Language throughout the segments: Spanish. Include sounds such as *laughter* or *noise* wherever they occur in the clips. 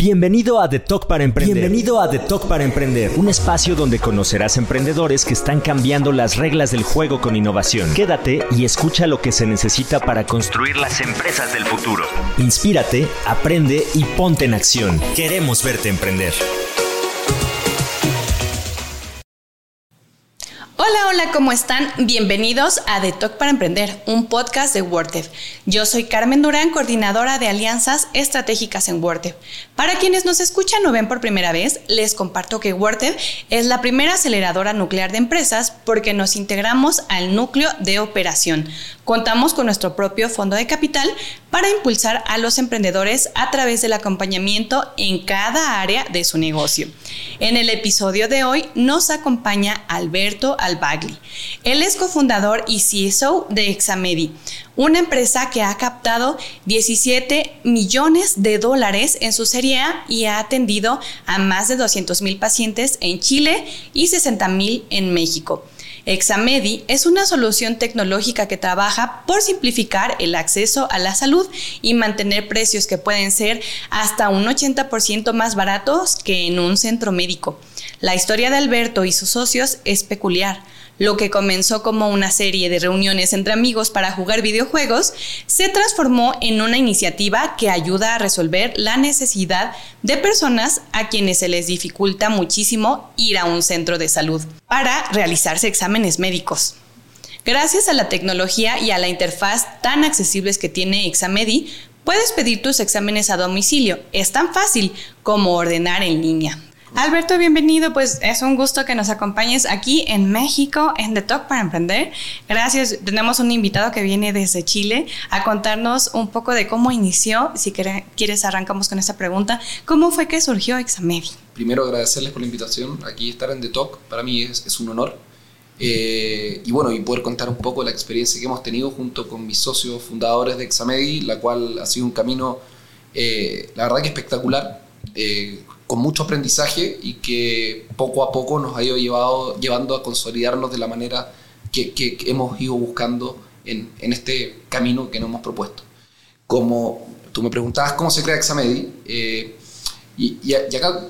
Bienvenido a The Talk para Emprender. Bienvenido a The Talk para Emprender, un espacio donde conocerás emprendedores que están cambiando las reglas del juego con innovación. Quédate y escucha lo que se necesita para construir las empresas del futuro. Inspírate, aprende y ponte en acción. Queremos verte emprender. Hola, hola, ¿cómo están? Bienvenidos a The Talk para Emprender, un podcast de WordTev. Yo soy Carmen Durán, coordinadora de alianzas estratégicas en WordTev. Para quienes nos escuchan o ven por primera vez, les comparto que WordTev es la primera aceleradora nuclear de empresas porque nos integramos al núcleo de operación. Contamos con nuestro propio fondo de capital para impulsar a los emprendedores a través del acompañamiento en cada área de su negocio. En el episodio de hoy nos acompaña Alberto Albagli. Él es cofundador y CSO de Examedi, una empresa que ha captado 17 millones de dólares en su serie A y ha atendido a más de 200 mil pacientes en Chile y 60 mil en México. Examedi es una solución tecnológica que trabaja por simplificar el acceso a la salud y mantener precios que pueden ser hasta un 80% más baratos que en un centro médico. La historia de Alberto y sus socios es peculiar. Lo que comenzó como una serie de reuniones entre amigos para jugar videojuegos se transformó en una iniciativa que ayuda a resolver la necesidad de personas a quienes se les dificulta muchísimo ir a un centro de salud para realizarse exámenes médicos. Gracias a la tecnología y a la interfaz tan accesibles que tiene Examedi, puedes pedir tus exámenes a domicilio. Es tan fácil como ordenar en línea. Alberto, bienvenido. Pues es un gusto que nos acompañes aquí en México, en The Talk para Emprender. Gracias. Tenemos un invitado que viene desde Chile a contarnos un poco de cómo inició. Si quieres, arrancamos con esta pregunta. ¿Cómo fue que surgió Examedi? Primero, agradecerles por la invitación. Aquí estar en The Talk, para mí es, un honor. Eh, y bueno, y poder contar un poco la experiencia que hemos tenido junto con mis socios fundadores de Examedi, la cual ha sido un camino, eh, la verdad que espectacular. Eh, con mucho aprendizaje y que poco a poco nos ha ido llevado, llevando a consolidarnos de la manera que, que hemos ido buscando en, en, este camino que nos hemos propuesto. Como tú me preguntabas cómo se crea Examedi, eh, y, y, acá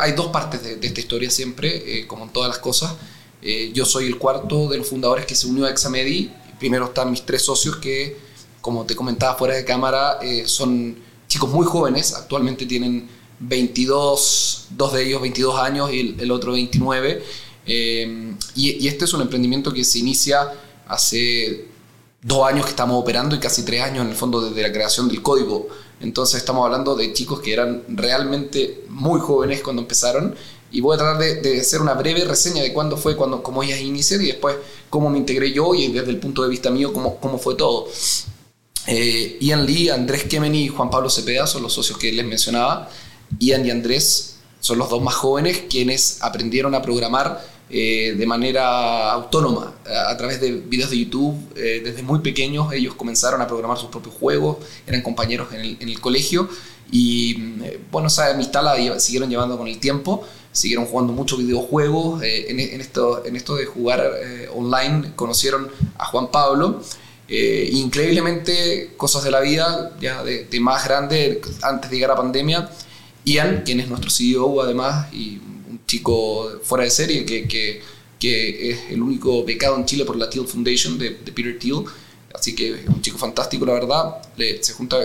hay dos partes de, esta historia siempre, eh, como en todas las cosas. Eh, yo soy el cuarto de los fundadores que se unió a Examedi. Primero están mis tres socios que, como te comentaba fuera de cámara, son chicos muy jóvenes, actualmente tienen 22, dos de ellos 22 años y el, otro 29. Eh, y, este es un emprendimiento que se inicia hace dos años que estamos operando y casi tres años en el fondo desde la creación del código. Entonces estamos hablando de chicos que eran realmente muy jóvenes cuando empezaron y voy a tratar de, hacer una breve reseña de cuándo fue, cuando, cómo ellas iniciaron y después cómo me integré yo y desde el punto de vista mío cómo, cómo fue todo. Eh, Ian Lee, Andrés Kemeny y Juan Pablo Cepeda son los socios que les mencionaba. Ian y Andrés son los dos más jóvenes quienes aprendieron a programar eh, de manera autónoma a, través de videos de YouTube. Eh, desde muy pequeños ellos comenzaron a programar sus propios juegos, eran compañeros en el, colegio y eh, bueno, esa amistad la siguieron llevando con el tiempo, siguieron jugando muchos videojuegos. En, esto, en esto de jugar online conocieron a Juan Pablo. increíblemente, cosas de la vida, ya de, de más grande, antes de llegar a pandemia, Ian, quien es nuestro CEO además y un chico fuera de serie que, que, que es el único becado en Chile por la Thiel Foundation de, Peter Thiel. Así que es un chico fantástico, la verdad. Le, se junta,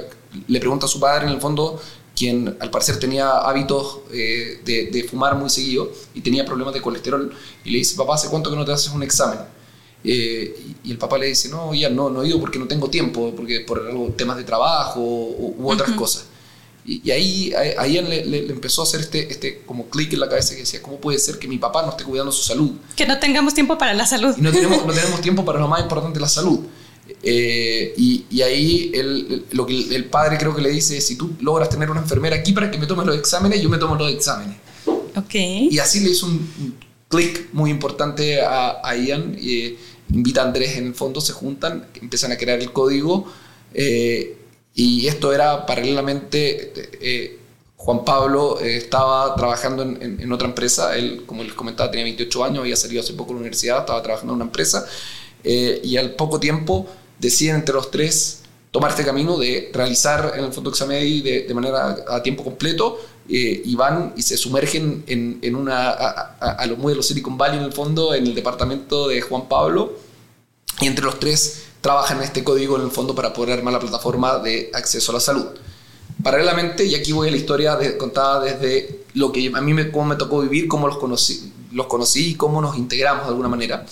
le pregunta a su padre, en el fondo, quien al parecer tenía hábitos eh, de, de, fumar muy seguido y tenía problemas de colesterol, y le dice, papá, ¿hace cuánto que no te haces un examen? Eh, y, el papá le dice, no, ya no, no he ido porque no tengo tiempo, porque por algo, temas de trabajo u, otras cosas. Y, ahí, ahí le, le, empezó a hacer este, este como clic en la cabeza que decía, ¿cómo puede ser que mi papá no esté cuidando su salud? Que no tengamos tiempo para la salud. Y no tenemos, no *laughs* tenemos tiempo para lo más importante, la salud. Eh, y, y, ahí el, lo que el padre creo que le dice, si tú logras tener una enfermera aquí para que me tome los exámenes, yo me tomo los exámenes. Ok. Y así le hizo un, clic muy importante a, a Ian. Eh, invita a Andrés en el fondo, se juntan, empiezan a crear el código. Eh, y esto era paralelamente, eh, Juan Pablo eh, estaba trabajando en, otra empresa, él, como les comentaba, tenía 28 años, había salido hace poco de la universidad, estaba trabajando en una empresa, eh, y al poco tiempo deciden entre los tres tomar este camino de realizar en el fondo Examedi de, de manera a tiempo completo eh, y van y se sumergen en, en una, a, a, los modelos Silicon Valley en el fondo, en el departamento de Juan Pablo, y entre los tres trabajan este código en el fondo para poder armar la plataforma de acceso a la salud. Paralelamente, y aquí voy a la historia contada desde lo que a mí me, cómo me tocó vivir, cómo los conocí, los conocí y cómo nos integramos de alguna manera.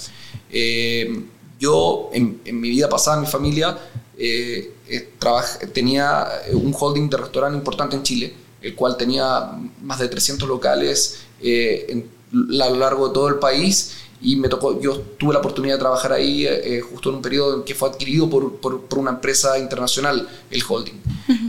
Eh, yo, en, mi vida pasada, mi familia, eh, eh, tenía un holding de restaurante importante en Chile, el cual tenía más de 300 locales en, a lo largo de todo el país y me tocó, yo tuve la oportunidad de trabajar ahí eh, justo en un periodo en que fue adquirido por, por, por una empresa internacional, el holding.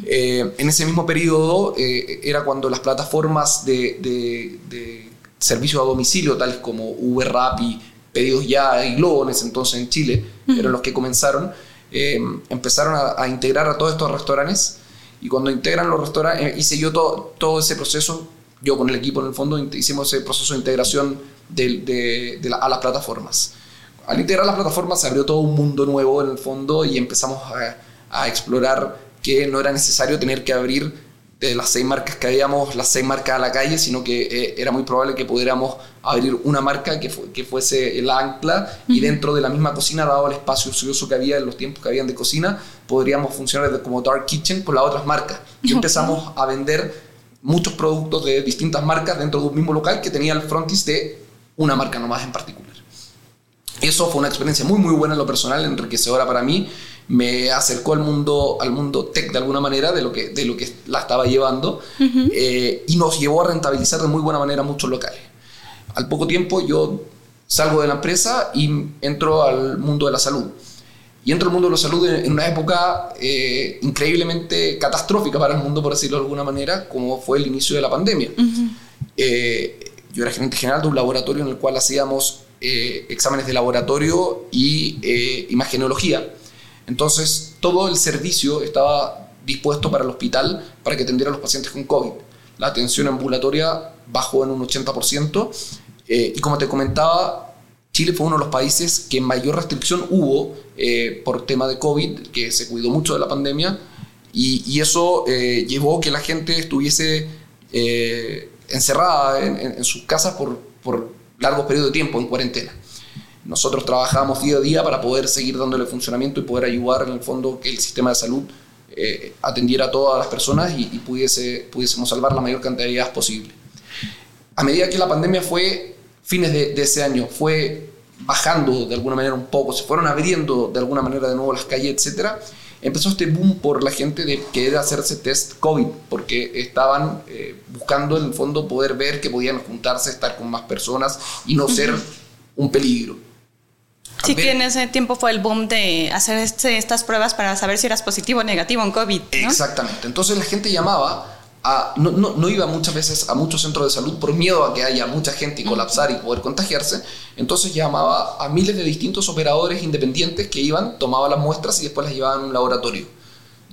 eh, en ese mismo periodo eh, era cuando las plataformas de, de, de servicios a domicilio, tales como Uber, Rappi, Pedidos Ya y Globo en ese entonces en Chile, eran los que comenzaron, eh, empezaron a, a, integrar a todos estos restaurantes. Y cuando integran los restaurantes, eh, hice yo todo, todo ese proceso, yo con el equipo en el fondo hicimos ese proceso de integración de, de, de la, a las plataformas. Al integrar las plataformas se abrió todo un mundo nuevo en el fondo y empezamos a, a explorar que no era necesario tener que abrir de las seis marcas que habíamos, las seis marcas a la calle, sino que eh, era muy probable que pudiéramos abrir una marca que, fu que fuese el ancla uh -huh. y dentro de la misma cocina, dado el espacio ocioso que había en los tiempos que habían de cocina, podríamos funcionar como dark kitchen con las otras marcas. Y *laughs* empezamos a vender muchos productos de distintas marcas dentro de un mismo local que tenía el frontis de una marca nomás en particular. Eso fue una experiencia muy muy buena en lo personal, enriquecedora para mí me acercó al mundo, al mundo tech de alguna manera, de lo que, de lo que la estaba llevando, uh -huh. eh, y nos llevó a rentabilizar de muy buena manera muchos locales. Al poco tiempo yo salgo de la empresa y entro al mundo de la salud. Y entro al mundo de la salud en una época eh, increíblemente catastrófica para el mundo, por decirlo de alguna manera, como fue el inicio de la pandemia. Uh -huh. eh, yo era gerente general de un laboratorio en el cual hacíamos eh, exámenes de laboratorio y imagenología entonces, todo el servicio estaba dispuesto para el hospital para que atendiera a los pacientes con COVID. La atención ambulatoria bajó en un 80%. Eh, y como te comentaba, Chile fue uno de los países que mayor restricción hubo eh, por tema de COVID, que se cuidó mucho de la pandemia. Y, eso eh, llevó a que la gente estuviese eh, encerrada en, en, en, sus casas por, por largos periodos de tiempo, en cuarentena. Nosotros trabajamos día a día para poder seguir dándole funcionamiento y poder ayudar en el fondo que el sistema de salud eh, atendiera a todas las personas y, y, pudiese, pudiésemos salvar la mayor cantidad de vidas posible. A medida que la pandemia fue, fines de, de, ese año, fue bajando de alguna manera un poco, se fueron abriendo de alguna manera de nuevo las calles, etcétera, empezó este boom por la gente de querer hacerse test COVID, porque estaban eh, buscando en el fondo poder ver que podían juntarse, estar con más personas y no uh -huh. ser un peligro. Sí, que en ese tiempo fue el boom de hacer este, estas pruebas para saber si eras positivo o negativo en COVID. ¿no? Exactamente. Entonces la gente llamaba, a, no, no, no, iba muchas veces a muchos centros de salud por miedo a que haya mucha gente y colapsar y poder contagiarse. Entonces llamaba a miles de distintos operadores independientes que iban, tomaban las muestras y después las llevaban a un laboratorio.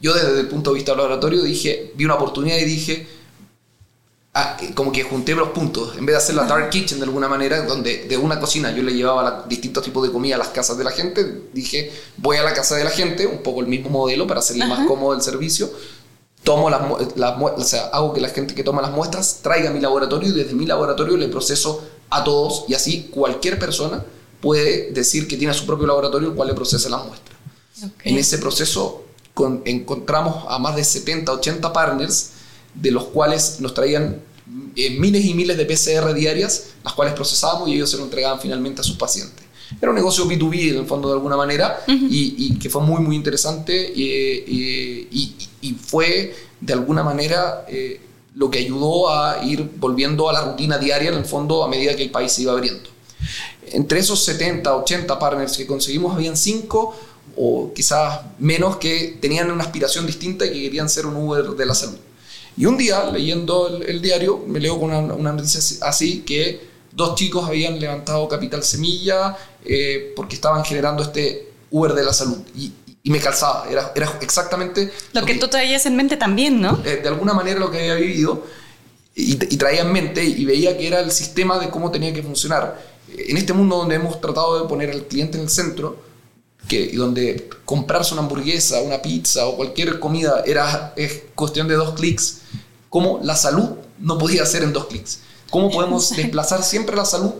Yo desde el punto de vista del laboratorio dije, vi una oportunidad y dije, Ah, como que junté los puntos, en vez de hacer la dark kitchen de alguna manera, donde de una cocina yo le llevaba la, distintos tipos de comida a las casas de la gente, dije, voy a la casa de la gente, un poco el mismo modelo para hacerle Ajá. más cómodo el servicio, tomo las, las o sea, hago que la gente que toma las muestras traiga a mi laboratorio y desde mi laboratorio le proceso a todos y así cualquier persona puede decir que tiene su propio laboratorio el cual le procesa las muestras. Okay. En ese proceso con, encontramos a más de 70, 80 partners de los cuales nos traían eh, miles y miles de PCR diarias, las cuales procesábamos y ellos se lo entregaban finalmente a sus pacientes. Era un negocio B2B en el fondo de alguna manera uh -huh. y, y, que fue muy muy interesante eh, eh, y, y, fue de alguna manera eh, lo que ayudó a ir volviendo a la rutina diaria en el fondo a medida que el país se iba abriendo. Entre esos 70, 80 partners que conseguimos, habían 5 o quizás menos que tenían una aspiración distinta y que querían ser un Uber de la salud. Y un día, leyendo el, diario, me leo con una, noticia así que dos chicos habían levantado capital semilla eh, porque estaban generando este Uber de la salud. Y me calzaba, era, era exactamente... Lo, lo que, que, tú traías en mente también, ¿no? Eh, de alguna manera lo que había vivido y, y, traía en mente y veía que era el sistema de cómo tenía que funcionar. En este mundo donde hemos tratado de poner al cliente en el centro, que, donde comprarse una hamburguesa, una pizza o cualquier comida era es cuestión de dos clics, ¿cómo la salud no podía ser en dos clics? ¿Cómo podemos *laughs* desplazar siempre la salud?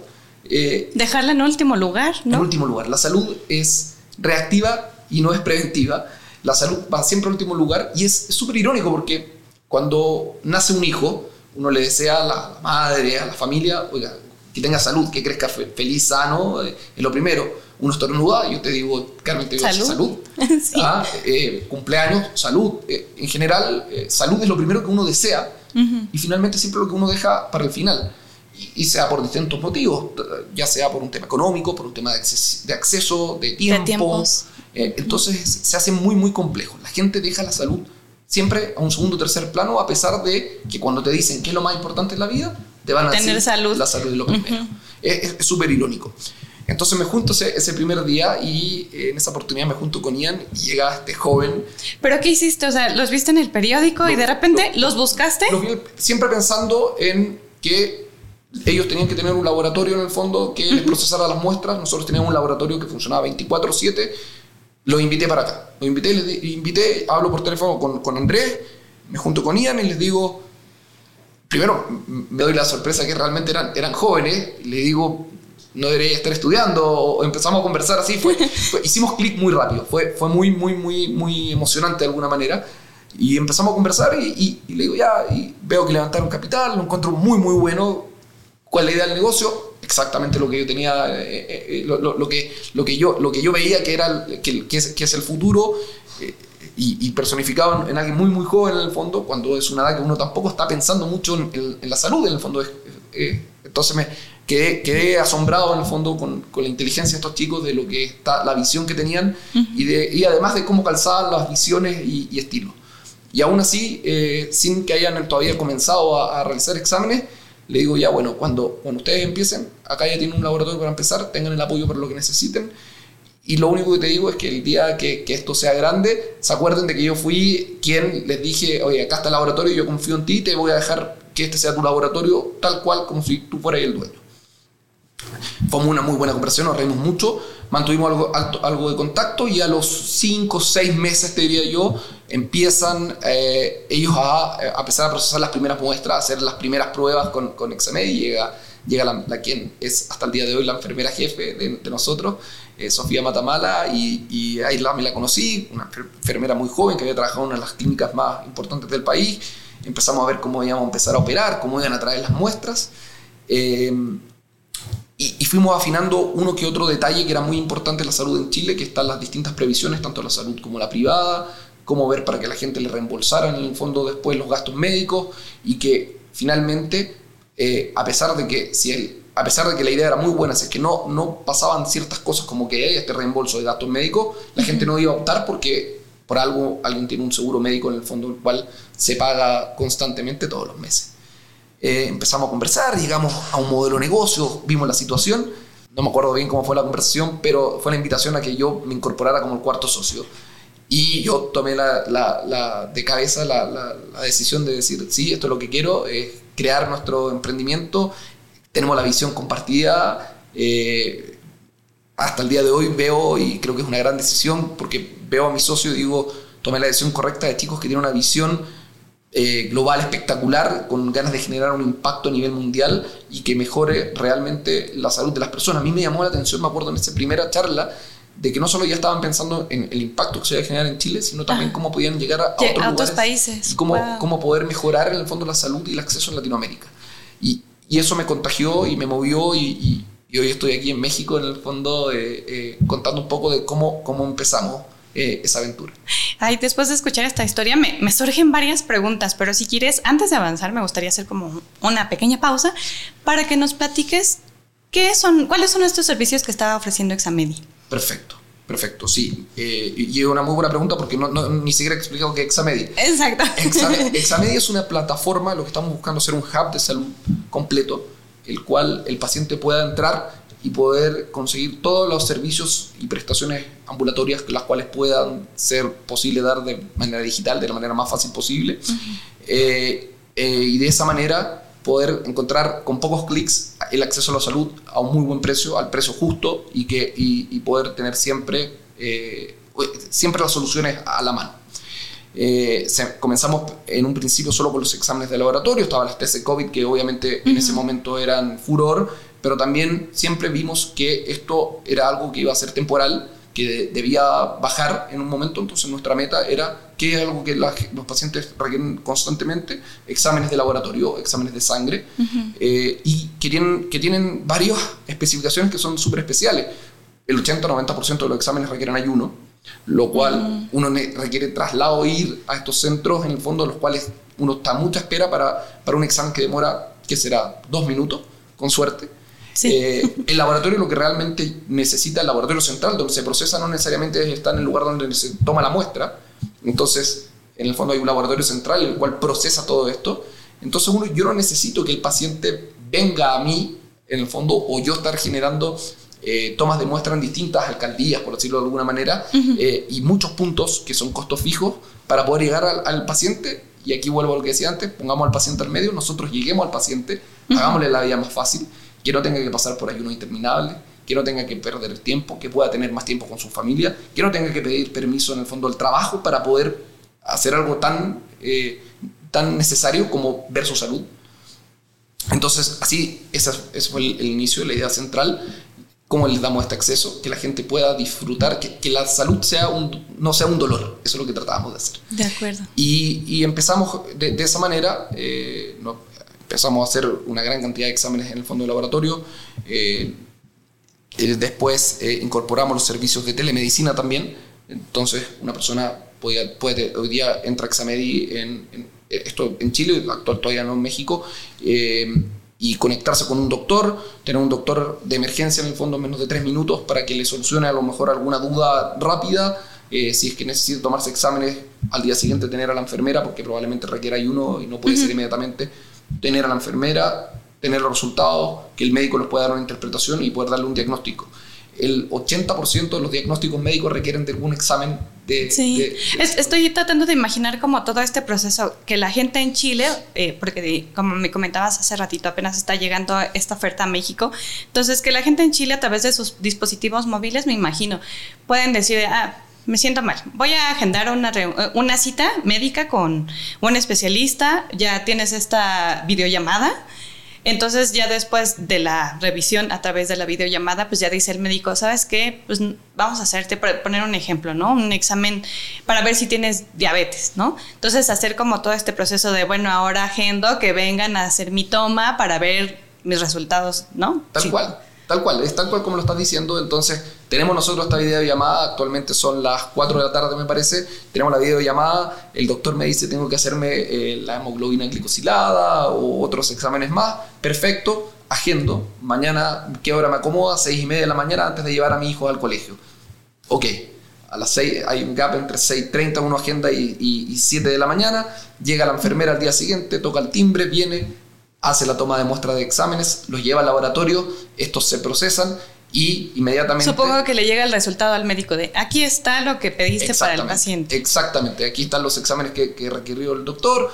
Eh, Dejarla en último lugar, ¿no? En último lugar. La salud es reactiva y no es preventiva. La salud va siempre en último lugar y es súper irónico porque cuando nace un hijo, uno le desea a la madre, a la familia, oiga, que tenga salud, que crezca feliz, sano, eh, es lo primero. Uno estornuda y yo te digo, Carmen, te digo salud. salud. *laughs* Ah, eh, cumpleaños, salud. Eh, en general, salud es lo primero que uno desea y finalmente siempre lo que uno deja para el final. Y, sea por distintos motivos, ya sea por un tema económico, por un tema de, de acceso, de tiempo. Entonces se hace muy, muy complejo. La gente deja la salud siempre a un segundo o tercer plano, a pesar de que cuando te dicen qué es lo más importante en la vida, te van a Tener decir salud. la salud es lo primero. Es súper irónico. Entonces me junto ese, primer día y eh, en esa oportunidad me junto con Ian y llega este joven. ¿Pero qué hiciste? O sea, ¿los viste en el periódico y de repente los buscaste? Los siempre pensando en que ellos tenían que tener un laboratorio en el fondo que les procesara las muestras. Nosotros teníamos un laboratorio que funcionaba 24/7 los invité para acá. Los invité, les invité, hablo por teléfono con, con Andrés, me junto con Ian y les digo, primero me doy la sorpresa que realmente eran, eran jóvenes, le digo, no debería estar estudiando, empezamos a conversar así, *laughs* fue, hicimos clic muy rápido, fue, fue muy, muy, muy, muy emocionante de alguna manera. Y empezamos a conversar y, y le digo, ya, y veo que levantaron capital, lo encuentro muy, muy bueno. ¿Cuál es la idea del negocio? exactamente lo que yo tenía, eh, eh, eh, lo, que, lo, que yo, lo que yo veía que, era, que, que, es, el futuro y, personificado en, alguien muy, muy joven en el fondo, cuando es una edad que uno tampoco está pensando mucho en, la salud en el fondo. entonces me quedé, quedé, asombrado en el fondo con, con, la inteligencia de estos chicos, de lo que está, la visión que tenían y, de, y además de cómo calzaban las visiones y, y estilos. Y aún así, sin que hayan todavía comenzado a, a realizar exámenes, le digo ya, bueno, cuando, cuando ustedes empiecen, acá ya tienen un laboratorio para empezar, tengan el apoyo para lo que necesiten. Y lo único que te digo es que el día que, que, esto sea grande, se acuerden de que yo fui quien les dije, oye, acá está el laboratorio, yo confío en ti, te voy a dejar que este sea tu laboratorio tal cual como si tú fueras el dueño. Fue una muy buena conversación, nos reímos mucho, mantuvimos algo, algo de contacto y a los 5 o 6 meses, te diría yo, empiezan eh, ellos a, a, empezar a procesar las primeras muestras, a hacer las primeras pruebas con, con Examed y llega, llega la, quien es hasta el día de hoy la enfermera jefe de, nosotros, eh, Sofía Matamala, y, y ahí la, me la conocí, una enfermera muy joven que había trabajado en una de las clínicas más importantes del país. Empezamos a ver cómo íbamos a empezar a operar, cómo iban a traer las muestras. Eh, y, fuimos afinando uno que otro detalle que era muy importante en la salud en Chile, que están las distintas previsiones, tanto la salud como la privada, cómo ver para que la gente le reembolsara en el fondo después los gastos médicos y que finalmente, eh, a pesar de que si el, a pesar de que la idea era muy buena, si es que no, no pasaban ciertas cosas como que este reembolso de gastos médicos, la gente no iba a optar porque por algo alguien tiene un seguro médico en el fondo, el cual se paga constantemente todos los meses. Eh, empezamos a conversar, llegamos a un modelo de negocio, vimos la situación, no me acuerdo bien cómo fue la conversación, pero fue la invitación a que yo me incorporara como el cuarto socio. Y yo tomé la, la, de cabeza la, la, decisión de decir, sí, esto es lo que quiero, es crear nuestro emprendimiento, tenemos la visión compartida. Eh, hasta el día de hoy veo, y creo que es una gran decisión, porque veo a mi socio y digo, tomé la decisión correcta de chicos que tienen una visión eh, global espectacular, con ganas de generar un impacto a nivel mundial y que mejore realmente la salud de las personas. A mí me llamó la atención, me acuerdo en esa primera charla, de que no solo ya estaban pensando en el impacto que se iba a generar en Chile, sino también ah. cómo podían llegar a, otros, países. Y cómo, cómo, poder mejorar en el fondo la salud y el acceso en Latinoamérica. Y, y eso me contagió y me movió y, y, hoy estoy aquí en México en el fondo eh, eh, contando un poco de cómo, cómo empezamos eh, esa aventura. Ay, después de escuchar esta historia me, me, surgen varias preguntas, pero si quieres, antes de avanzar, me gustaría hacer como una pequeña pausa para que nos platiques qué son, cuáles son estos servicios que estaba ofreciendo Examedi. Perfecto. Perfecto, sí. Eh, y es una muy buena pregunta porque no, ni siquiera he explicado qué es Examedi. Exacto. *laughs* Examedi es una plataforma, lo que estamos buscando es ser un hub de salud completo, el cual el paciente pueda entrar y poder conseguir todos los servicios y prestaciones ambulatorias las cuales puedan ser posible dar de manera digital, de la manera más fácil posible. Eh, eh, y de esa manera poder encontrar con pocos clics el acceso a la salud a un muy buen precio, al precio justo y, que, y, poder tener siempre eh, siempre las soluciones a la mano. Eh, comenzamos en un principio solo con los exámenes de laboratorio, estaban las test de COVID que obviamente en ese momento eran furor, pero también siempre vimos que esto era algo que iba a ser temporal, que debía bajar en un momento, entonces nuestra meta era que es algo que los pacientes requieren constantemente, exámenes de laboratorio, exámenes de sangre, eh, y que tienen, que tienen varias especificaciones que son súper especiales. El 80-90% de los exámenes requieren ayuno, lo cual uno requiere traslado, ir a estos centros, en el fondo, los cuales uno está a mucha espera para, para un examen que demora, que será dos minutos, con suerte. Eh, el laboratorio lo que realmente necesita el laboratorio central, donde se procesa, no necesariamente está en el lugar donde se toma la muestra. Entonces, en el fondo hay un laboratorio central el cual procesa todo esto. Entonces, uno, yo no necesito que el paciente venga a mí, en el fondo, o yo estar generando eh, tomas de muestra en distintas alcaldías, por decirlo de alguna manera, eh, y muchos puntos que son costos fijos para poder llegar al, paciente. Y aquí vuelvo a lo que decía antes, pongamos al paciente al medio, nosotros lleguemos al paciente, hagámosle la vida más fácil, que no tenga que pasar por ayuno interminable, que no tenga que perder tiempo, que pueda tener más tiempo con su familia, que no tenga que pedir permiso en el fondo del trabajo para poder hacer algo tan, eh, tan necesario como ver su salud. Entonces, así, ese, fue el, el, inicio, la idea central cómo les damos este acceso, que la gente pueda disfrutar, que, la salud sea un, no sea un dolor. Eso es lo que tratábamos de hacer. De acuerdo. Y, empezamos de, esa manera, eh, empezamos a hacer una gran cantidad de exámenes en el fondo de laboratorio. Eh, después eh, incorporamos los servicios de telemedicina también. Entonces, una persona puede, puede hoy día entra a Examedi en, en, esto en Chile, actual todavía no en México y conectarse con un doctor, tener un doctor de emergencia en el fondo en menos de tres minutos para que le solucione a lo mejor alguna duda rápida, eh, si es que necesita tomarse exámenes al día siguiente tener a la enfermera, porque probablemente requiera ayuno y no puede ser inmediatamente, tener a la enfermera, tener los resultados, que el médico les pueda dar una interpretación y poder darle un diagnóstico. El 80% de los diagnósticos médicos requieren de algún examen de... Sí, estoy tratando de imaginar como todo este proceso, que la gente en Chile, eh, porque como me comentabas hace ratito, apenas está llegando esta oferta a México, entonces que la gente en Chile a través de sus dispositivos móviles, me imagino, pueden decir, ah, me siento mal, voy a agendar una, una cita médica con un especialista, ya tienes esta videollamada entonces ya después de la revisión a través de la videollamada, pues ya dice el médico, ¿sabes qué? Pues vamos a hacerte, poner un ejemplo, ¿no? Un examen para ver si tienes diabetes, ¿no? Entonces hacer como todo este proceso de, bueno, ahora agendo que vengan a hacer mi toma para ver mis resultados, ¿no? Tal cual. Tal cual, es tal cual como lo estás diciendo. Entonces, tenemos nosotros esta videollamada. Actualmente son las 4 de la tarde, me parece. Tenemos la videollamada. El doctor me dice: Tengo que hacerme eh, la hemoglobina glicosilada o otros exámenes más. Perfecto, agendo. Mañana, ¿qué hora me acomoda? 6 y media de la mañana antes de llevar a mi hijo al colegio. Ok, a las 6 hay un gap entre 6.30, una agenda y, y 7 de la mañana. Llega la enfermera al día siguiente, toca el timbre, viene hace la toma de muestra de exámenes, los lleva al laboratorio, estos se procesan y inmediatamente... Supongo que le llega el resultado al médico de aquí está lo que pediste para el paciente. Exactamente, aquí están los exámenes que, requirió el doctor,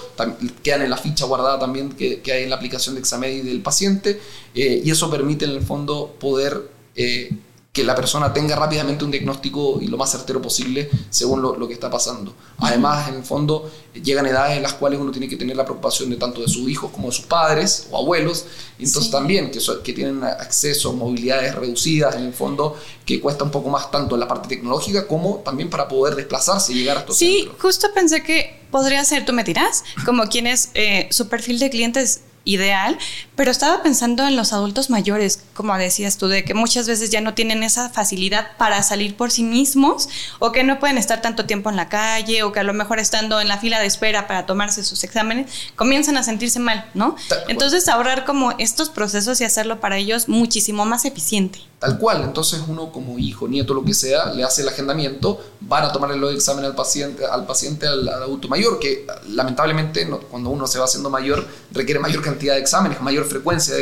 quedan en la ficha guardada también que, hay en la aplicación de examen del paciente eh, y eso permite en el fondo poder... Eh, que la persona tenga rápidamente un diagnóstico y lo más certero posible según lo, que está pasando. Además, en el fondo, llegan edades en las cuales uno tiene que tener la preocupación de tanto de sus hijos como de sus padres o abuelos, entonces también que, que tienen acceso a movilidades reducidas, en el fondo, que cuesta un poco más tanto en la parte tecnológica como también para poder desplazarse y llegar a estos Sí, justo pensé que podría ser, tú me dirás, como quien es eh, su perfil de clientes ideal, pero estaba pensando en los adultos mayores, como decías tú, de que muchas veces ya no tienen esa facilidad para salir por sí mismos o que no pueden estar tanto tiempo en la calle o que a lo mejor estando en la fila de espera para tomarse sus exámenes comienzan a sentirse mal, ¿no? Entonces ahorrar como estos procesos y hacerlo para ellos muchísimo más eficiente. Tal cual, entonces uno como hijo, nieto, lo que sea, le hace el agendamiento, van a tomarle los exámenes al paciente, al paciente, al, adulto mayor, que lamentablemente cuando uno se va haciendo mayor requiere mayor cantidad de exámenes, mayor frecuencia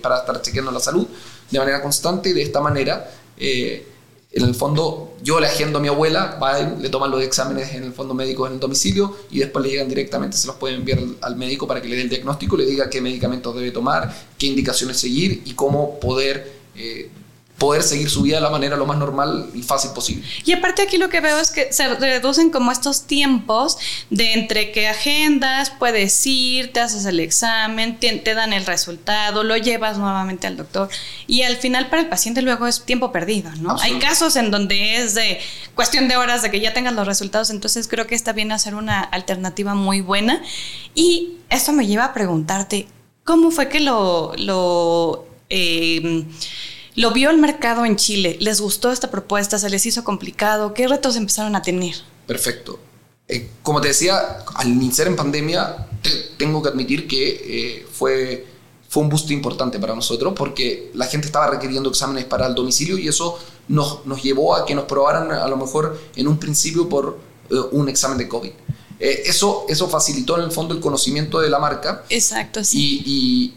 para estar chequeando la salud de manera constante y de esta manera, eh, en el fondo, yo le a mi abuela, le toman los exámenes en el fondo médico en el domicilio y después le llegan directamente, se los pueden enviar al, médico para que le dé el diagnóstico, le diga qué medicamentos debe tomar, qué indicaciones seguir y cómo poder eh, poder seguir su vida de la manera lo más normal y fácil posible. Y aparte aquí lo que veo es que se reducen como estos tiempos de entre que agendas, puedes ir, te haces el examen, te, dan el resultado, lo llevas nuevamente al doctor y al final para el paciente luego es tiempo perdido, ¿no? Hay casos en donde es de cuestión de horas de que ya tengas los resultados, entonces creo que esta viene a ser una alternativa muy buena y esto me lleva a preguntarte, ¿cómo fue que lo... lo eh, lo vio el mercado en Chile, les gustó esta propuesta, se les hizo complicado, ¿qué retos empezaron a tener? Perfecto. Eh, como te decía, al iniciar en pandemia, tengo que admitir que eh, fue, fue un boost importante para nosotros porque la gente estaba requiriendo exámenes para el domicilio y eso nos, nos llevó a que nos probaran a lo mejor en un principio por eh, un examen de COVID. eso, eso facilitó en el fondo el conocimiento de la marca. Exacto, sí. y,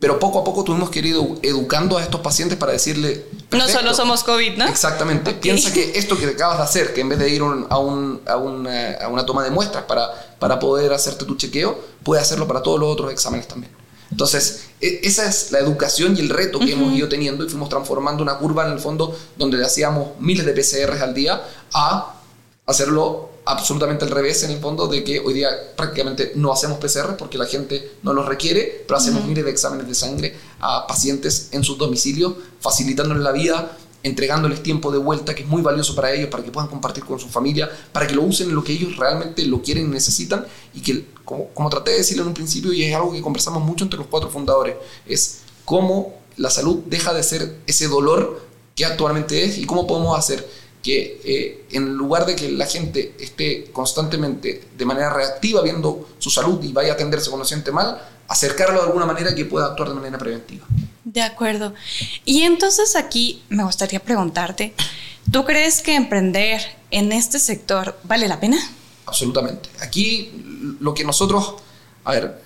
pero poco a poco tuvimos que ir educando a estos pacientes para decirle... No solo somos COVID, ¿no? Exactamente. Piensa que *laughs* esto que acabas de hacer, que en vez de ir a, un, a, una, a, una, toma de muestras para, para poder hacerte tu chequeo, puedes hacerlo para todos los otros exámenes también. Entonces, e, esa es la educación y el reto que hemos ido teniendo y fuimos transformando una curva en el fondo donde hacíamos miles de PCRs al día a hacerlo absolutamente al revés en el fondo de que hoy día prácticamente no hacemos PCR porque la gente no los requiere, pero hacemos miles de exámenes de sangre a pacientes en sus domicilios, facilitándoles la vida, entregándoles tiempo de vuelta que es muy valioso para ellos, para que puedan compartir con su familia, para que lo usen en lo que ellos realmente lo quieren y necesitan. Y que, como, como traté de decirlo en un principio y es algo que conversamos mucho entre los cuatro fundadores, es cómo la salud deja de ser ese dolor que actualmente es y cómo podemos hacer que eh, en lugar de que la gente esté constantemente de manera reactiva viendo su salud y vaya a atenderse cuando se siente mal, acercarlo de alguna manera que pueda actuar de manera preventiva. De acuerdo. Y entonces aquí me gustaría preguntarte, ¿tú crees que emprender en este sector vale la pena? Absolutamente. Aquí lo que nosotros, a ver,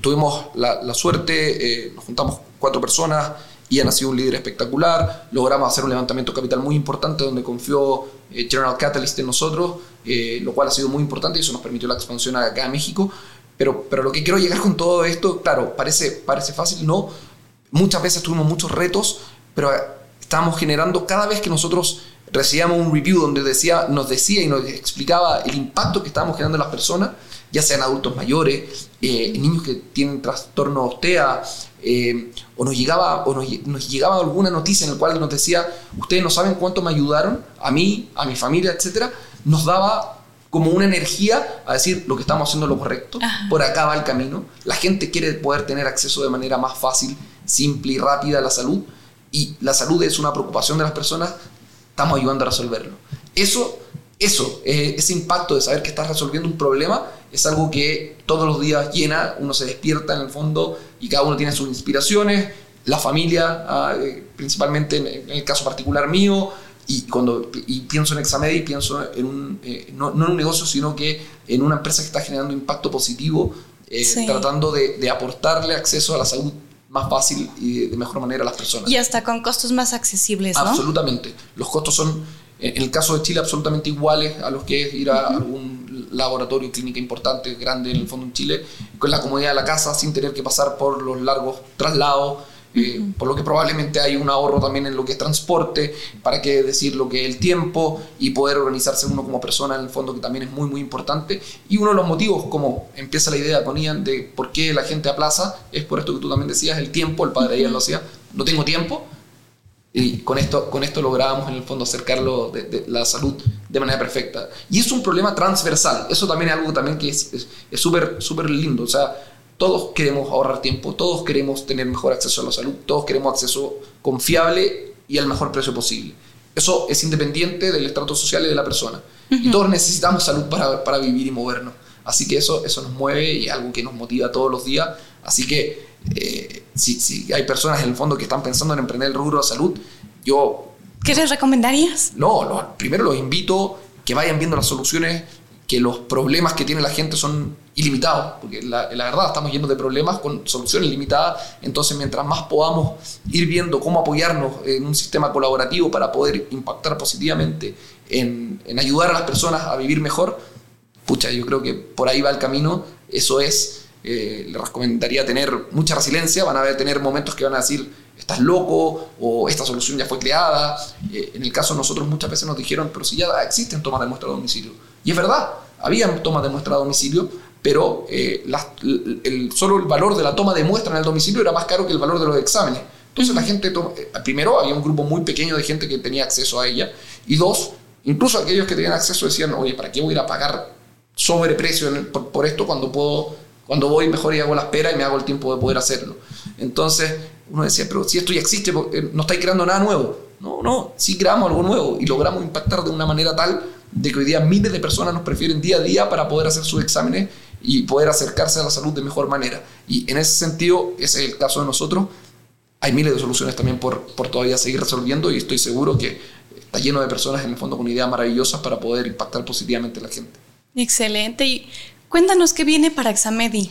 tuvimos la, suerte, eh, nos juntamos cuatro personas, y ha sido un líder espectacular. Logramos hacer un levantamiento capital muy importante donde confió eh, General Catalyst en nosotros, eh, lo cual ha sido muy importante y eso nos permitió la expansión acá a México. Pero, pero lo que quiero llegar con todo esto, claro, parece, parece fácil, no. Muchas veces tuvimos muchos retos, pero eh, estábamos generando cada vez que nosotros recibíamos un review donde decía, nos decía y nos explicaba el impacto que estábamos generando en las personas, ya sean adultos mayores, niños que tienen trastorno TEA, eh, o, nos llegaba, o nos, llegaba alguna noticia en la cual nos decía, ustedes no saben cuánto me ayudaron, a mí, a mi familia, etcétera, nos daba como una energía a decir lo que estamos haciendo lo correcto, por acá va el camino, la gente quiere poder tener acceso de manera más fácil, simple y rápida a la salud, y la salud es una preocupación de las personas, estamos ayudando a resolverlo. Eso, eso, eh, ese impacto de saber que estás resolviendo un problema es algo que todos los días llena, uno se despierta en el fondo y cada uno tiene sus inspiraciones, la familia, ah, eh, principalmente en, el caso particular mío, y cuando y pienso en Examedi, pienso en un, eh, no, en un negocio, sino que en una empresa que está generando impacto positivo, eh, tratando de, de, aportarle acceso a la salud más fácil y de mejor manera a las personas. Y hasta con costos más accesibles, ¿no? Absolutamente. Los costos son, en el caso de Chile, absolutamente iguales a los que es ir a algún laboratorio clínica importante, grande en el fondo en Chile, con la comodidad de la casa, sin tener que pasar por los largos traslados. Eh, por lo que probablemente hay un ahorro también en lo que es transporte, para qué decir lo que es el tiempo y poder organizarse uno como persona en el fondo que también es muy muy importante. Y uno de los motivos, como empieza la idea con Ian de por qué la gente aplaza, es por esto que tú también decías, el tiempo, el padre Ian lo decía, no tengo tiempo, y con esto, con esto lográbamos en el fondo acercarlo de, la salud de manera perfecta. Y es un problema transversal. Eso también es algo también que es súper es, súper lindo. O sea, todos queremos ahorrar tiempo, todos queremos tener mejor acceso a la salud, todos queremos acceso confiable y al mejor precio posible. Eso es independiente del estrato social y de la persona. Y todos necesitamos salud para, para, vivir y movernos. Así que eso, eso nos mueve y es algo que nos motiva todos los días. Así que eh, si, hay personas en el fondo que están pensando en emprender el rubro de salud, yo... ¿Qué les recomendarías? No, primero los invito que vayan viendo las soluciones, que los problemas que tiene la gente son ilimitados, porque la, verdad estamos llenos de problemas con soluciones limitadas, entonces mientras más podamos ir viendo cómo apoyarnos en un sistema colaborativo para poder impactar positivamente en, en ayudar a las personas a vivir mejor, pucha, yo creo que por ahí va el camino, eso es eh, les recomendaría tener mucha resiliencia, van a tener momentos que van a decir, estás loco o esta solución ya fue creada. Eh, en el caso de nosotros muchas veces nos dijeron, pero si ya existen tomas de muestra a domicilio. Y es verdad, habían tomas de muestra a domicilio, pero eh, el, solo el valor de la toma de muestra en el domicilio era más caro que el valor de los exámenes. Entonces la gente, eh, primero había un grupo muy pequeño de gente que tenía acceso a ella, y dos, incluso aquellos que tenían acceso decían, oye, ¿para qué voy a ir a pagar sobreprecio por esto cuando puedo, cuando voy mejor y hago la espera y me hago el tiempo de poder hacerlo? Entonces uno decía, pero si esto ya existe, eh, no estáis creando nada nuevo. No, no, sí creamos algo nuevo y logramos impactar de una manera tal de que hoy día miles de personas nos prefieren día a día para poder hacer sus exámenes y poder acercarse a la salud de mejor manera. Y en ese sentido, ese es el caso de nosotros. Hay miles de soluciones también por, por todavía seguir resolviendo y estoy seguro que está lleno de personas en el fondo con ideas maravillosas para poder impactar positivamente a la gente. Excelente. Y cuéntanos qué viene para Examedi.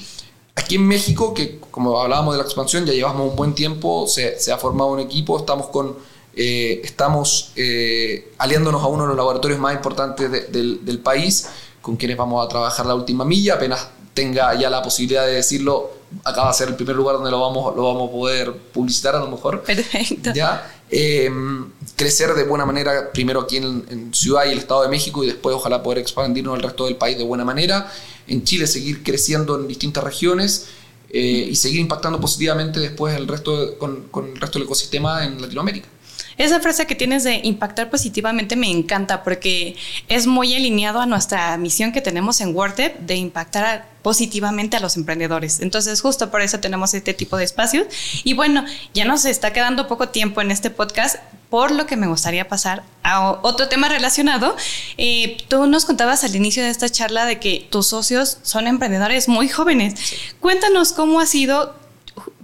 Aquí en México, que como hablábamos de la expansión, ya llevamos un buen tiempo, se, se ha formado un equipo, estamos con eh, estamos eh, aliándonos a uno de los laboratorios más importantes del, del, país, con quienes vamos a trabajar la última milla. Apenas tenga ya la posibilidad de decirlo, acaba de ser el primer lugar donde lo vamos, lo vamos a poder publicitar a lo mejor. Perfecto. ¿Ya? Em, crecer de buena manera, primero aquí en, Ciudad y el Estado de México, y después ojalá poder expandirnos al resto del país de buena manera. En Chile seguir creciendo en distintas regiones. Eh, y seguir impactando positivamente después el resto con, con el resto del ecosistema en Latinoamérica. Esa frase que tienes de impactar positivamente me encanta porque es muy alineado a nuestra misión que tenemos en WordTech de impactar positivamente a los emprendedores. Entonces, justo por eso tenemos este tipo de espacios. Y bueno, ya nos está quedando poco tiempo en este podcast, por lo que me gustaría pasar a otro tema relacionado. Eh, tú nos contabas al inicio de esta charla de que tus socios son emprendedores muy jóvenes. Cuéntanos cómo ha sido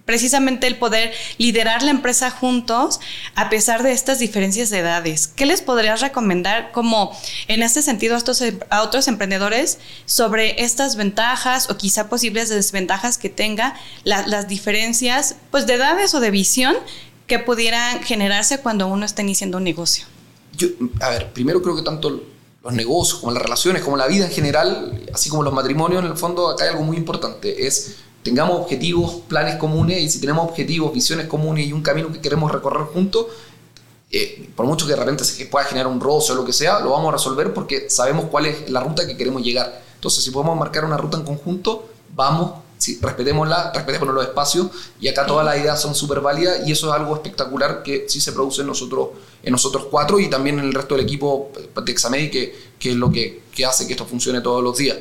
precisamente el poder liderar la empresa juntos a pesar de estas diferencias de edades. ¿Qué les podrías recomendar como en este sentido a, estos, a otros emprendedores sobre estas ventajas o quizá posibles desventajas que tenga las diferencias pues de edades o de visión que pudieran generarse cuando uno está iniciando un negocio? Yo, a ver, primero creo que tanto los negocios como las relaciones, como la vida en general, así como los matrimonios, en el fondo acá hay algo muy importante, es tengamos objetivos, planes comunes, y si tenemos objetivos, visiones comunes y un camino que queremos recorrer juntos, eh, por mucho que de repente se pueda generar un roce o lo que sea, lo vamos a resolver porque sabemos cuál es la ruta que queremos llegar. Entonces, si podemos marcar una ruta en conjunto, vamos, sí, respetémosla, respetémonos los espacios, y acá todas las ideas son súper válidas, y eso es algo espectacular que sí se produce en nosotros, en nosotros cuatro y también en el resto del equipo de Examedi, que, que es lo que, que, hace que esto funcione todos los días.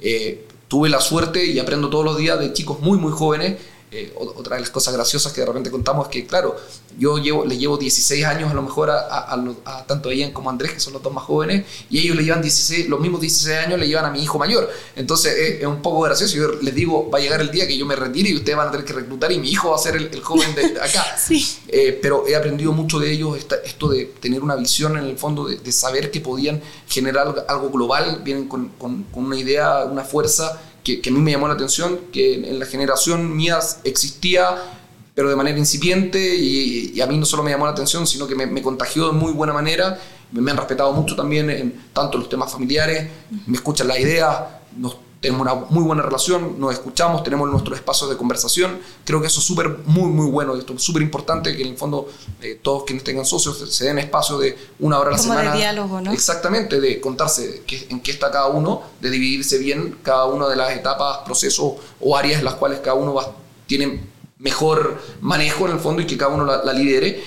Eh, tuve la suerte y aprendo todos los días de chicos muy, muy jóvenes eh, otra de las cosas graciosas que de repente contamos es que, claro, yo llevo, le llevo 16 años a lo mejor a, tanto a Ian como a Andrés, que son los dos más jóvenes, y ellos le llevan 16, los mismos 16 años le llevan a mi hijo mayor. Entonces es, un poco gracioso. Yo les digo, va a llegar el día que yo me retire y ustedes van a tener que reclutar y mi hijo va a ser el, joven de acá. *laughs* sí. Eh, pero he aprendido mucho de ellos esto de tener una visión en el fondo, de, saber que podían generar algo global, vienen con, con una idea, una fuerza que, a mí me llamó la atención, que en, la generación mía existía, pero de manera incipiente, y, a mí no solo me llamó la atención, sino que me, contagió de muy buena manera. Me, han respetado mucho también en tanto los temas familiares, me escuchan la idea, nos tenemos una muy buena relación, nos escuchamos, tenemos nuestros espacios de conversación. Creo que eso es súper, muy, muy bueno. Esto es súper importante que en el fondo eh, todos quienes tengan socios se den espacio de una hora a la Como semana. de diálogo, ¿no? Exactamente, de contarse en qué está cada uno, de dividirse bien cada una de las etapas, procesos o áreas en las cuales cada uno va, tiene mejor manejo en el fondo y que cada uno la, lidere.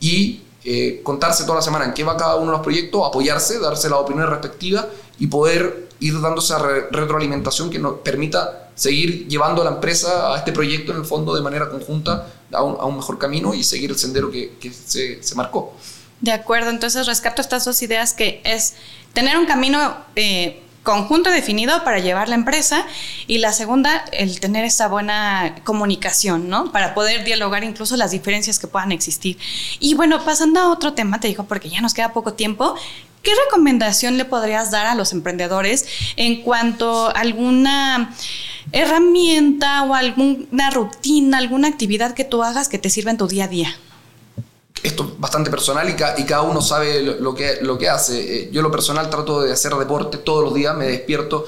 Y eh, contarse toda la semana en qué va cada uno de los proyectos, apoyarse, darse la opinión respectiva y poder ir dando esa retroalimentación que nos permita seguir llevando a la empresa a este proyecto en el fondo de manera conjunta a un, mejor camino y seguir el sendero que, se, marcó. De acuerdo, entonces rescato estas dos ideas que es tener un camino eh, conjunto definido para llevar la empresa y la segunda, el tener esa buena comunicación, ¿no? Para poder dialogar incluso las diferencias que puedan existir. Y bueno, pasando a otro tema, te digo, porque ya nos queda poco tiempo, ¿Qué recomendación le podrías dar a los emprendedores en cuanto a alguna herramienta o alguna rutina, alguna actividad que tú hagas que te sirva en tu día a día? Esto es bastante personal y, cada uno sabe lo que, lo que hace. Eh, yo lo personal trato de hacer deporte todos los días, me despierto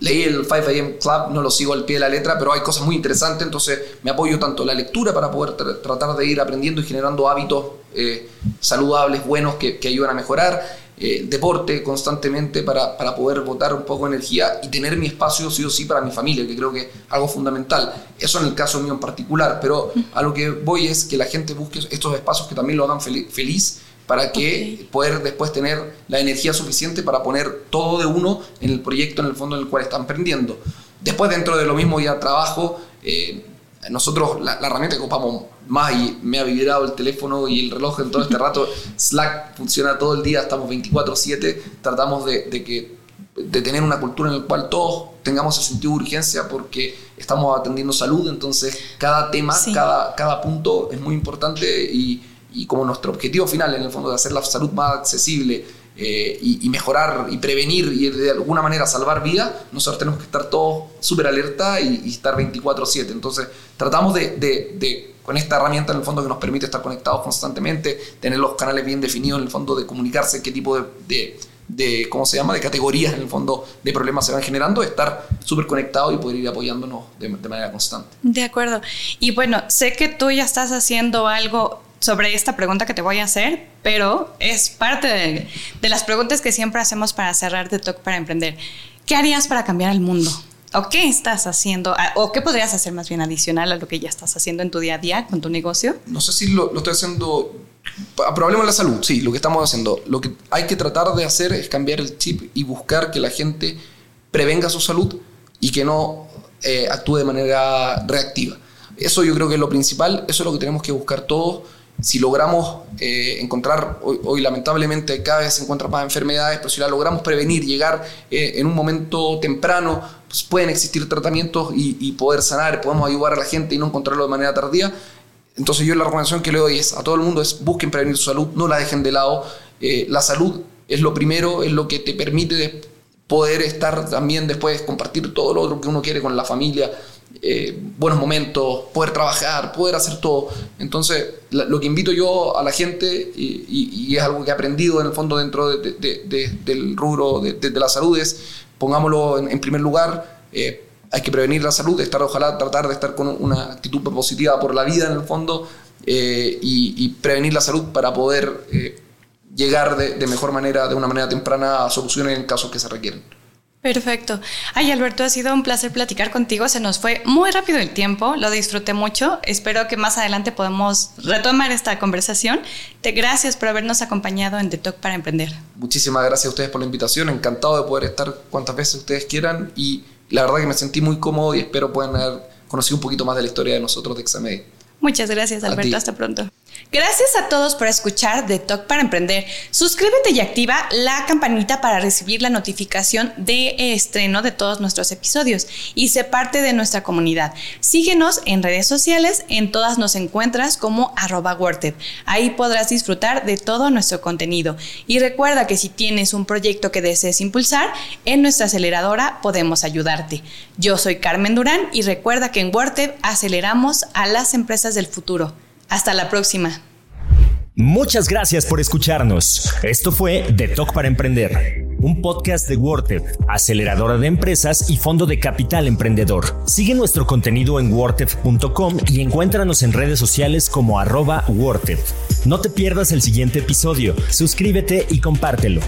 leí el 5 AM Club, no lo sigo al pie de la letra, pero hay cosas muy interesantes, entonces me apoyo tanto la lectura para poder tratar de ir aprendiendo y generando hábitos eh, saludables, buenos, que, que ayudan a mejorar eh, deporte constantemente para, para, poder botar un poco de energía y tener mi espacio sí o sí para mi familia, que creo que es algo fundamental. Eso en el caso mío en particular, pero a lo que voy es que la gente busque estos espacios que también lo hagan feliz para que poder después tener la energía suficiente para poner todo de uno en el proyecto en el fondo en el cual están aprendiendo. Después dentro de lo mismo ya trabajo, eh, nosotros la, herramienta que ocupamos más y me ha vibrado el teléfono y el reloj en todo este *laughs* rato, Slack funciona todo el día, estamos 24/7, tratamos de, que, de tener una cultura en la cual todos tengamos ese sentido de urgencia porque estamos atendiendo salud, entonces cada tema, cada, cada punto es muy importante y, y como nuestro objetivo final en el fondo de hacer la salud más accesible, eh, y, mejorar y prevenir y de alguna manera salvar vidas, nosotros tenemos que estar todos súper alerta y, estar 24/7. Entonces tratamos de, con esta herramienta en el fondo que nos permite estar conectados constantemente, tener los canales bien definidos en el fondo de comunicarse, qué tipo de, ¿cómo se llama?, de categorías en el fondo de problemas se van generando, estar súper conectados y poder ir apoyándonos de, manera constante. De acuerdo. Y bueno, sé que tú ya estás haciendo algo sobre esta pregunta que te voy a hacer, pero es parte de, las preguntas que siempre hacemos para cerrar The Talk para emprender. ¿Qué harías para cambiar el mundo? ¿O qué estás haciendo? Ah, ¿O qué podrías hacer más bien adicional a lo que ya estás haciendo en tu día a día con tu negocio? No sé si lo, estoy haciendo... Problemas la salud, sí, lo que estamos haciendo. Lo que hay que tratar de hacer es cambiar el chip y buscar que la gente prevenga su salud y que no eh, actúe de manera reactiva. Eso yo creo que es lo principal, eso es lo que tenemos que buscar todos si logramos eh, encontrar, hoy, lamentablemente cada vez se encuentran más enfermedades, pero si la logramos prevenir, llegar eh, en un momento temprano, pues pueden existir tratamientos y, poder sanar, podemos ayudar a la gente y no encontrarlo de manera tardía. Entonces yo la recomendación que le doy es a todo el mundo es busquen prevenir su salud, no la dejen de lado. Eh, la salud es lo primero, es lo que te permite poder estar también después, compartir todo lo otro que uno quiere con la familia, eh, buenos momentos, poder trabajar, poder hacer todo. Entonces, lo que invito yo a la gente, y, es algo que he aprendido en el fondo dentro del rubro de, la salud, es pongámoslo en, primer lugar. Eh, hay que prevenir la salud, estar, ojalá tratar de estar con una actitud positiva por la vida en el fondo eh, y, prevenir la salud para poder llegar de, mejor manera, de una manera temprana a soluciones en casos que se requieren. Perfecto. Ay, Alberto, ha sido un placer platicar contigo. Se nos fue muy rápido el tiempo, lo disfruté mucho. Espero que más adelante podamos retomar esta conversación. Te gracias por habernos acompañado en The Talk para Emprender. Muchísimas gracias a ustedes por la invitación. Encantado de poder estar cuantas veces ustedes quieran y la verdad que me sentí muy cómodo y espero puedan haber conocido un poquito más de la historia de nosotros de Examed. Muchas gracias, Alberto. Hasta pronto. Gracias a todos por escuchar The Talk para Emprender. Suscríbete y activa la campanita para recibir la notificación de estreno de todos nuestros episodios y sé parte de nuestra comunidad. Síguenos en redes sociales, en todas nos encuentras como arroba Ahí podrás disfrutar de todo nuestro contenido. Y recuerda que si tienes un proyecto que desees impulsar, en nuestra aceleradora podemos ayudarte. Yo soy Carmen Durán y recuerda que en WordTech aceleramos a las empresas del futuro. Hasta la próxima. Muchas gracias por escucharnos. Esto fue The Talk para Emprender, un podcast de WordTep, aceleradora de empresas y fondo de capital emprendedor. Sigue nuestro contenido en wordtep.com y encuéntranos en redes sociales como arroba No te pierdas el siguiente episodio, suscríbete y compártelo.